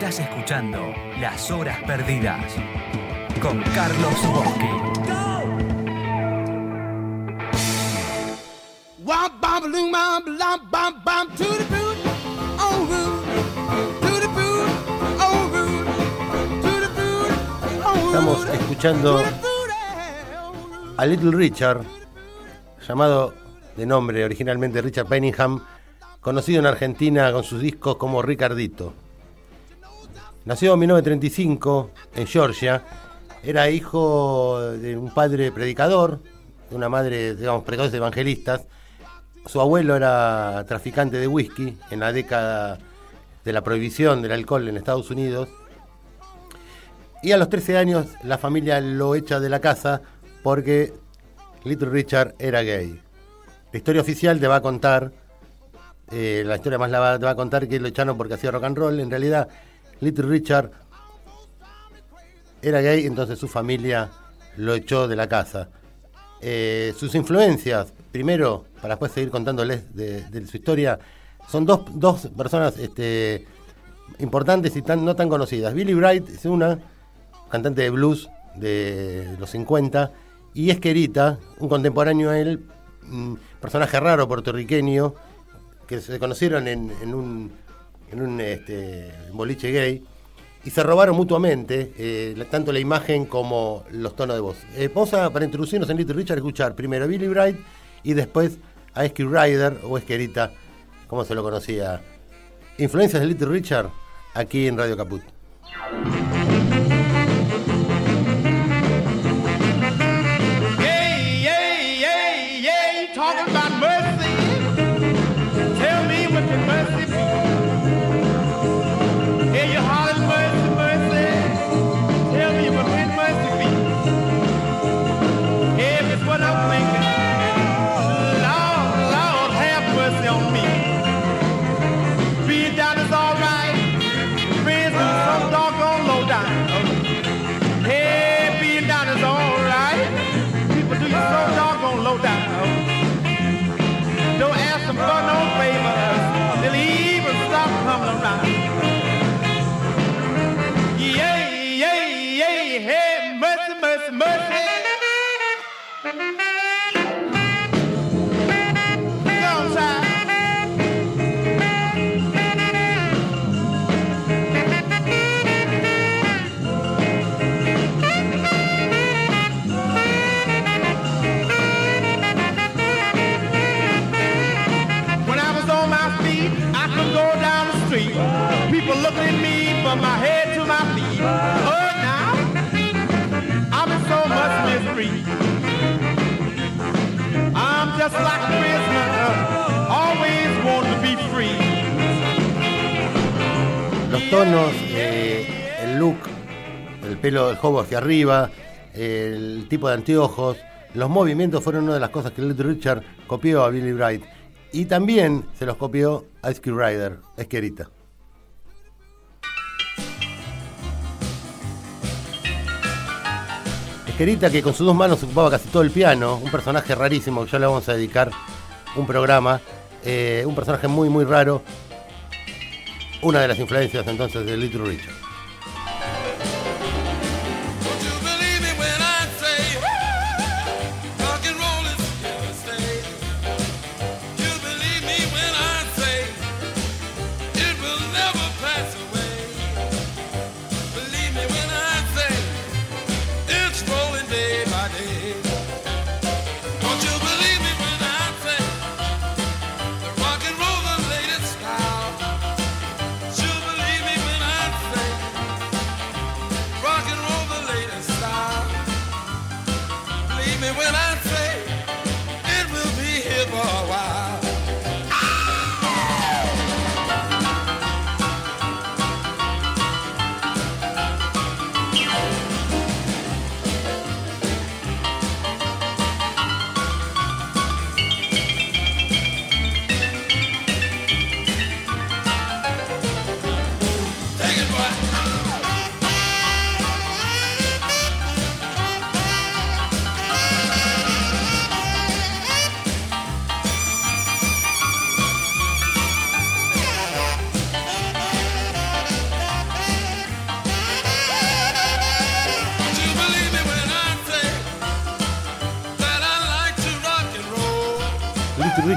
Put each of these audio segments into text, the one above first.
Estás escuchando Las Horas Perdidas con Carlos Bosque. Estamos escuchando a Little Richard, llamado de nombre originalmente Richard Penningham, conocido en Argentina con sus discos como Ricardito. Nació en 1935 en Georgia, era hijo de un padre predicador, de una madre, digamos, predicadores evangelistas. Su abuelo era traficante de whisky en la década de la prohibición del alcohol en Estados Unidos. Y a los 13 años la familia lo echa de la casa porque Little Richard era gay. La historia oficial te va a contar, eh, la historia más la va, te va a contar que lo echaron porque hacía rock and roll. En realidad, Little Richard era gay, entonces su familia lo echó de la casa. Eh, sus influencias, primero, para después seguir contándoles de, su historia, son dos, dos personas este, importantes y tan, no tan conocidas. Billy Bright es una, cantante de blues de los 50, y Esquerita, un contemporáneo a él, un personaje raro puertorriqueño, que se conocieron en, en un, en un este, boliche gay, y se robaron mutuamente eh, tanto la imagen como los tonos de voz. Eh, vamos a, para introducirnos en Little Richard, escuchar primero a Billy Bright y después a Esky Rider o Esquerita, como se lo conocía. Influencias de Little Richard aquí en Radio Caput. Del jobo hacia arriba, el tipo de anteojos, los movimientos fueron una de las cosas que Little Richard copió a Billy Bright. Y también se los copió a Ice Rider, Esquerita. Esquerita que con sus dos manos ocupaba casi todo el piano, un personaje rarísimo que ya le vamos a dedicar un programa, eh, un personaje muy muy raro, una de las influencias entonces de Little Richard.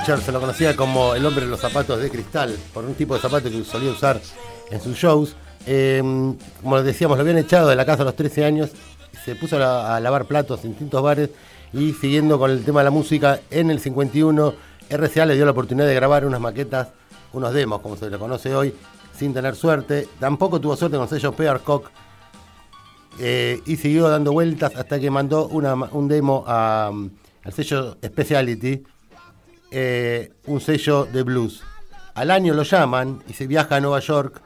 Little Richard se lo conocía como el hombre de los zapatos de cristal, por un tipo de zapato que solía usar en sus shows. Eh, como decíamos, lo habían echado de la casa a los 13 años, se puso a, la- a lavar platos en distintos bares y siguiendo con el tema de la música, en el 51 RCA le dio la oportunidad de grabar unas maquetas, unos demos, como se le conoce hoy, sin tener suerte. Tampoco tuvo suerte con el sello Pearcock, eh, y siguió dando vueltas hasta que mandó un demo a, al sello Speciality, eh, un sello de blues. Al año lo llaman y se viaja a Nueva York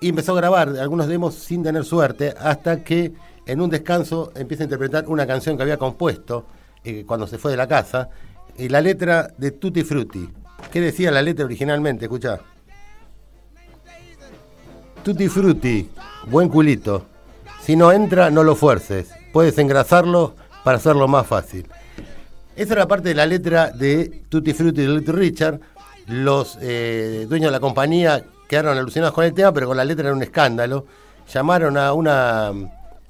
y empezó a grabar algunos demos sin tener suerte hasta que en un descanso empieza a interpretar una canción que había compuesto eh, cuando se fue de la casa y la letra de Tutti Frutti. ¿Qué decía la letra originalmente? Escucha. Tutti Frutti, buen culito. Si no entra, no lo fuerces. Puedes engrasarlo para hacerlo más fácil. Esa era parte de la letra de Tutti Frutti de Little Richard. Los eh, dueños de la compañía quedaron alucinados con el tema, pero con la letra era un escándalo. Llamaron a una,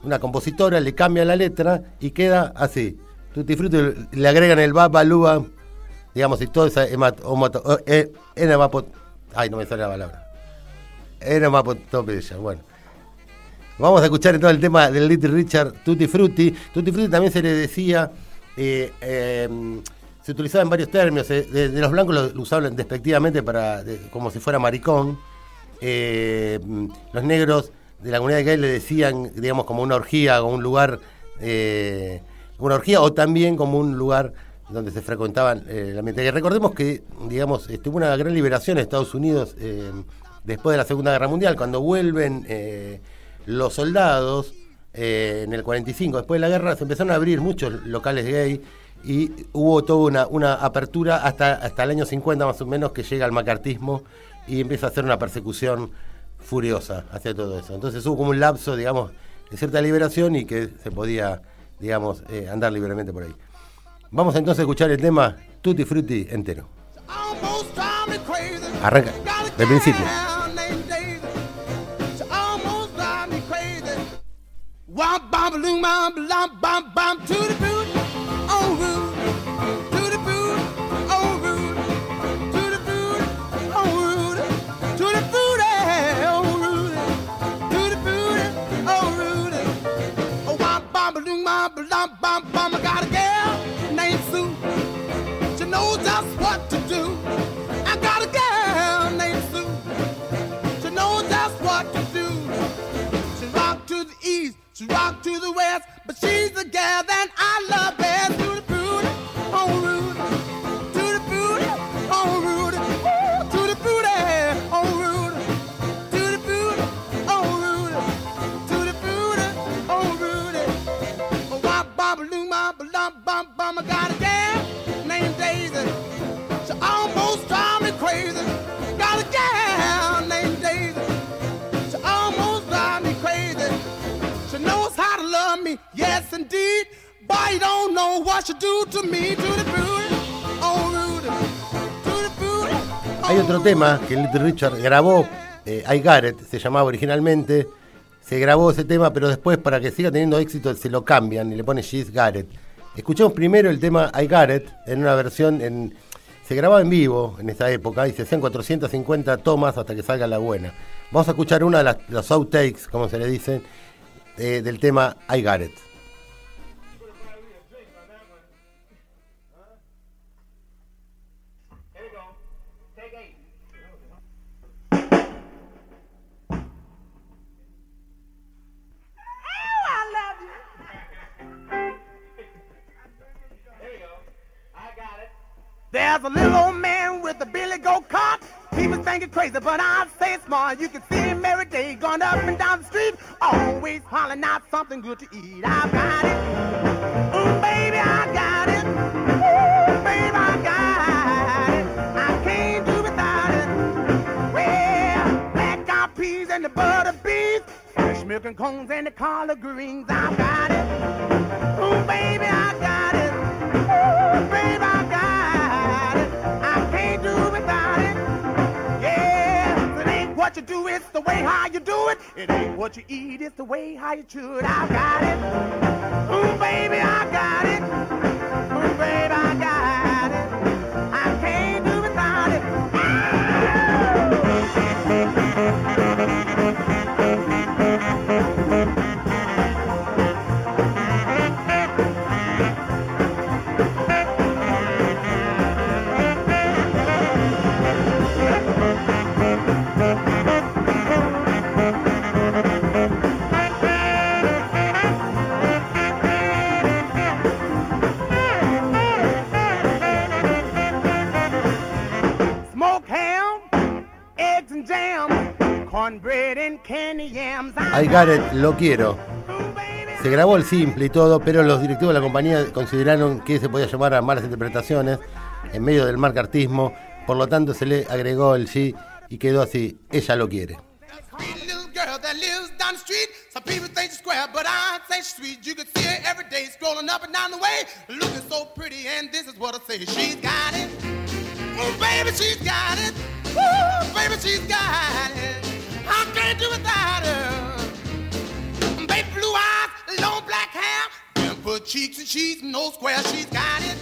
una compositora, le cambian la letra y queda así. Tutti Frutti le agregan el baba, luba, digamos, y todo esa eh, Ay, no me sale la palabra. Enematopeya, bueno. Vamos a escuchar entonces el tema del Little Richard Tutti Frutti. Tutti Frutti también se le decía, eh, eh, se utilizaba en varios términos. eh, de, los blancos lo, usaban despectivamente para, como si fuera maricón. Eh, los negros de la comunidad gay le decían, digamos, como una orgía o un lugar, eh, una orgía o también como un lugar donde se frecuentaban la mente. Recordemos que, digamos, estuvo una gran liberación en Estados Unidos después de la Segunda Guerra Mundial, cuando vuelven los soldados eh, en el 45, después de la guerra, se empezaron a abrir muchos locales gay y hubo toda una, una apertura hasta, hasta el año 50 más o menos que llega el macartismo y empieza a hacer una persecución furiosa hacia todo eso. Entonces hubo como un lapso, digamos, de cierta liberación y que se podía, digamos, eh, andar libremente por ahí. Vamos entonces a escuchar el tema Tutti Frutti entero. Arranca, del principio. Bobbling, bob, lob, bob, bob, to the boot, oh, rude, to the boot, oh, rude, to the boot, oh, rude, to the boot, oh, rude, to the boot, oh, rude. Oh, bob, bobbling, bob, lob, bob, bob, I got a gal named Sue. She knows just what to do. To the west, but she's the gal that I love don't know what she do to me. To the booty, oh Rudy. To the booty. Hay otro tema que Little Richard grabó, eh, I Got It, se llamaba originalmente. Se grabó ese tema, pero después, para que siga teniendo éxito, se lo cambian y le pone She's Got It. Escuchemos primero el tema I Got It en una versión. En, se grababa en vivo en esa época y se hacían 450 tomas hasta que salga la buena. Vamos a escuchar una de las, los outtakes, como se le dice, eh, del tema I Got It. There's a little old man with a billy goat cart. People think it's crazy, but I say smart. You can see him every day going up and down the street, always hollering out something good to eat. I got it. Ooh, baby, I got it. Ooh, baby, I got it. I can't do without it. Well, black eyed peas and the butter beans, fresh milk and cones and the collard greens. I got it. Ooh, baby, I got it. Ooh, baby, I got you do, it's the way how you do it. It ain't what you eat, it's the way how you baby, I got it. Ooh, baby, I got it. I Got lo quiero. Se grabó el simple y todo, pero los directivos de la compañía consideraron que se podía llamar a malas interpretaciones en medio del marcartismo, por lo tanto se le agregó el sí y quedó así, ella lo quiere. Can baby, she's got it. Got it. I do without her. Long black hair, dimple cheeks, and she's no square. She's got it.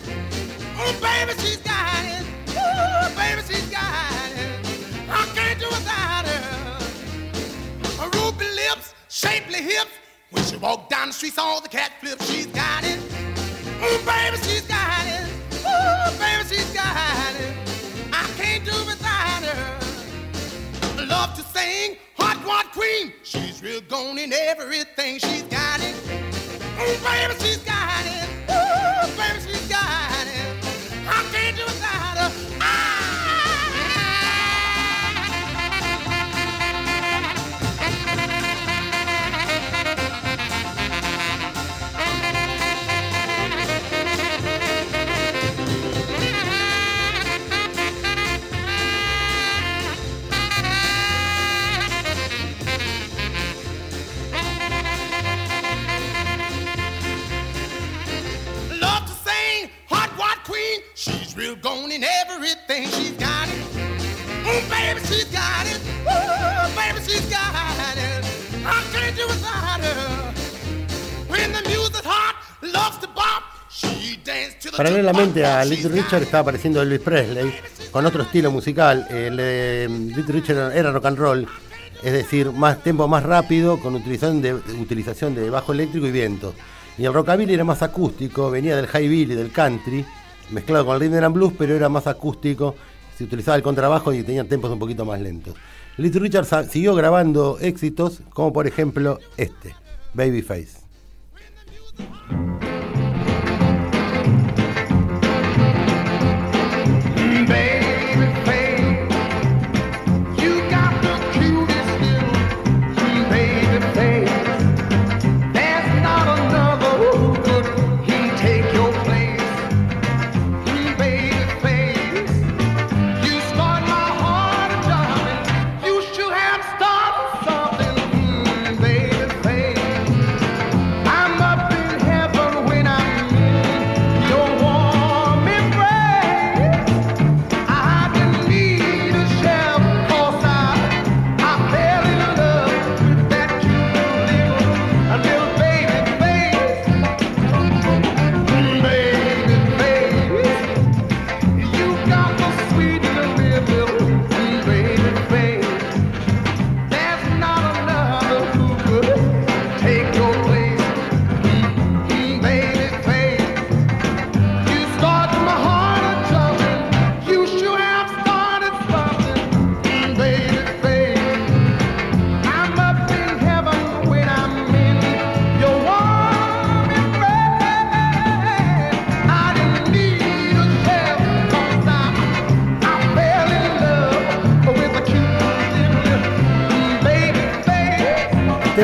Oh, baby, she's got it. Ooh, baby, she's got it. I can't do without her. Ruby lips, shapely hips. When she walk down the streets, all the cat flips. She's got it. Ooh, baby, she's got it. Ooh, baby, she's got it. I can't do without her. Love to sing, hot rod queen. She's real gone in everything. She's got it. Ooh, baby, she's got it. Ooh, baby, she's Paralelamente a. Little Richard estaba apareciendo Elvis Presley con otro estilo musical. El de Little Richard era rock and roll, es decir, más tempo más rápido con utilización de, utilización de bajo eléctrico y viento. Y el rockabilly era más acústico, venía del high y del country, mezclado con el rhythm and blues, pero era más acústico. Se utilizaba el contrabajo y tenía tempos un poquito más lentos. Little Richard siguió grabando éxitos, como por ejemplo este, Babyface.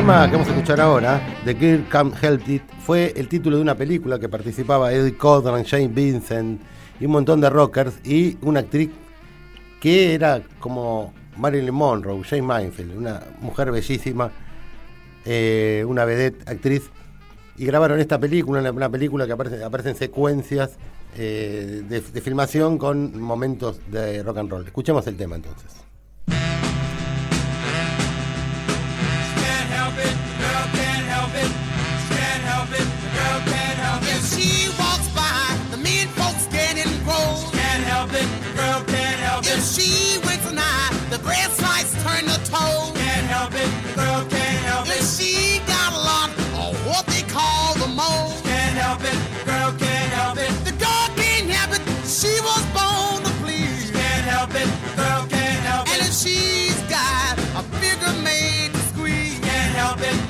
Tema que vamos a escuchar ahora, The Girl Can't Help It, fue el título de una película que participaba Eddie Cochran, Jane Vincent y un montón de rockers y una actriz que era como Marilyn Monroe, Jane Mainfield, una mujer bellísima, eh, una vedette actriz. Y grabaron esta película, una, película que aparece, aparece en secuencias eh, de filmación con momentos de rock and roll. Escuchemos el tema entonces. Red lights turn to toes. Can't help it, the girl can't help and it. She got a lot of what they call the mold. Can't help it, the girl can't help it. The girl can't help it, she was born to please. Can't help it, the girl can't help it. And if she's got a bigger made to squeeze. Can't help it.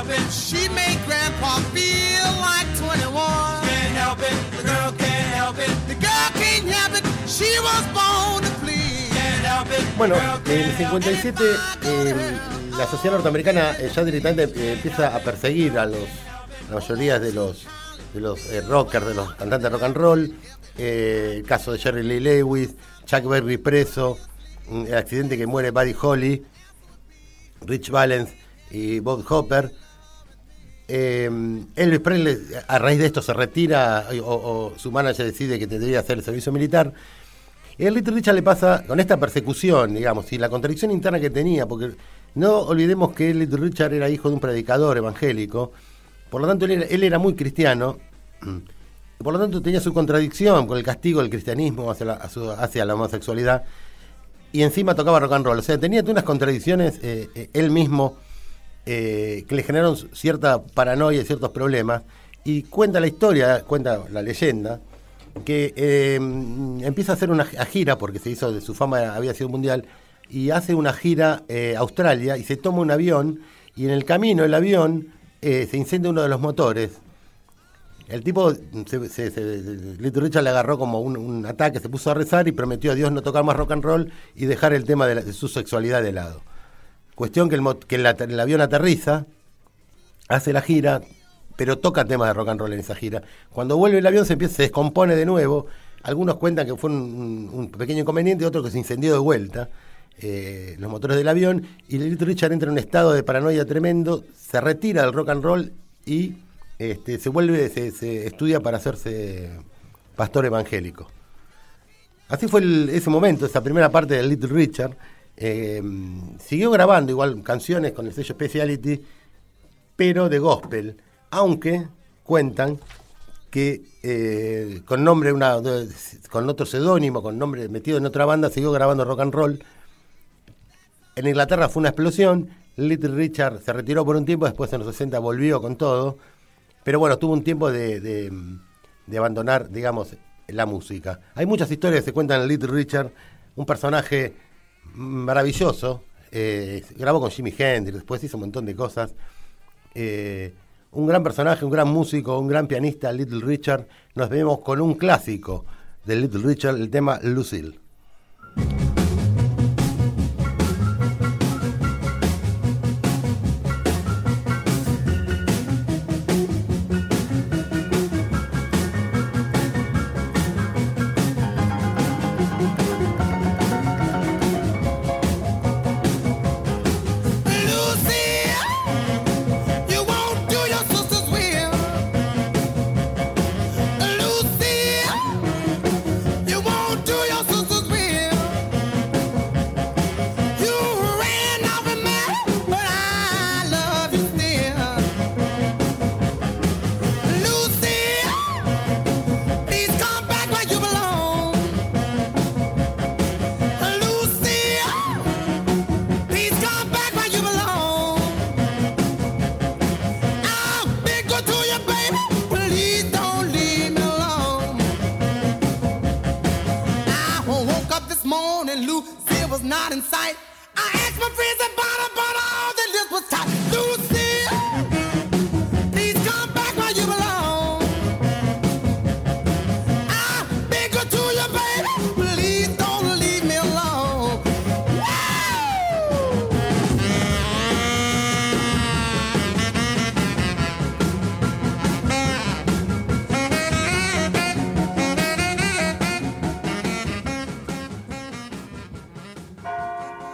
Help it. She make grandpa feel like 21. Can't help it. The girl can't help it. The girl can't help it. She was born to please. Can't help it. Bueno, el can't help it. 57 eh, la sociedad norteamericana eh, ya directamente eh, empieza a perseguir a los la mayoría de los de los eh, rockers, de los cantantes de rock and roll. Eh, el caso de Jerry Lee Lewis, Chuck Berry preso, el accidente que muere Buddy Holly, Rich Valens y Bob Hopper. Eh, Elvis Presley, a raíz de esto, se retira o, su manager decide que tendría que hacer el servicio militar. Y a Little Richard le pasa con esta persecución, digamos, y la contradicción interna que tenía, porque no olvidemos que Little Richard era hijo de un predicador evangélico, por lo tanto él era, él era muy cristiano, por lo tanto tenía su contradicción con el castigo del cristianismo hacia la homosexualidad, y encima tocaba rock and roll, o sea, tenía unas contradicciones eh, eh, él mismo eh, que le generaron cierta paranoia y ciertos problemas, y cuenta la historia, cuenta la leyenda, que eh, empieza a hacer una gi- gira, porque se hizo de su fama había sido mundial, y hace una gira eh, a Australia y se toma un avión, y en el camino el avión se incendia uno de los motores. El tipo, se, Little Richard le agarró como un, ataque, se puso a rezar y prometió a Dios no tocar más rock and roll y dejar el tema de su sexualidad de lado. Cuestión que el, que el avión aterriza, hace la gira, pero toca temas de rock and roll en esa gira. Cuando vuelve el avión se descompone de nuevo. Algunos cuentan que fue un, pequeño inconveniente, otros que se incendió de vuelta eh, los motores del avión y Little Richard entra en un estado de paranoia tremendo, se retira del rock and roll y este, se vuelve, se, estudia para hacerse pastor evangélico. Así fue ese momento, esa primera parte de Little Richard. Eh, siguió grabando igual canciones con el sello Speciality, pero de gospel, aunque cuentan que eh, con nombre una con otro seudónimo, con nombre metido en otra banda, siguió grabando rock and roll. En Inglaterra fue una explosión, Little Richard se retiró por un tiempo, después en los 60 volvió con todo, pero bueno, tuvo un tiempo de, de- de abandonar, digamos, la música. Hay muchas historias que se cuentan en Little Richard, un personaje maravilloso, eh, grabó con Jimi Hendrix, después hizo un montón de cosas. Eh, un gran personaje, un gran músico, un gran pianista, Little Richard. Nos vemos con un clásico de Little Richard, el tema Lucille. in sight. I asked my friends about a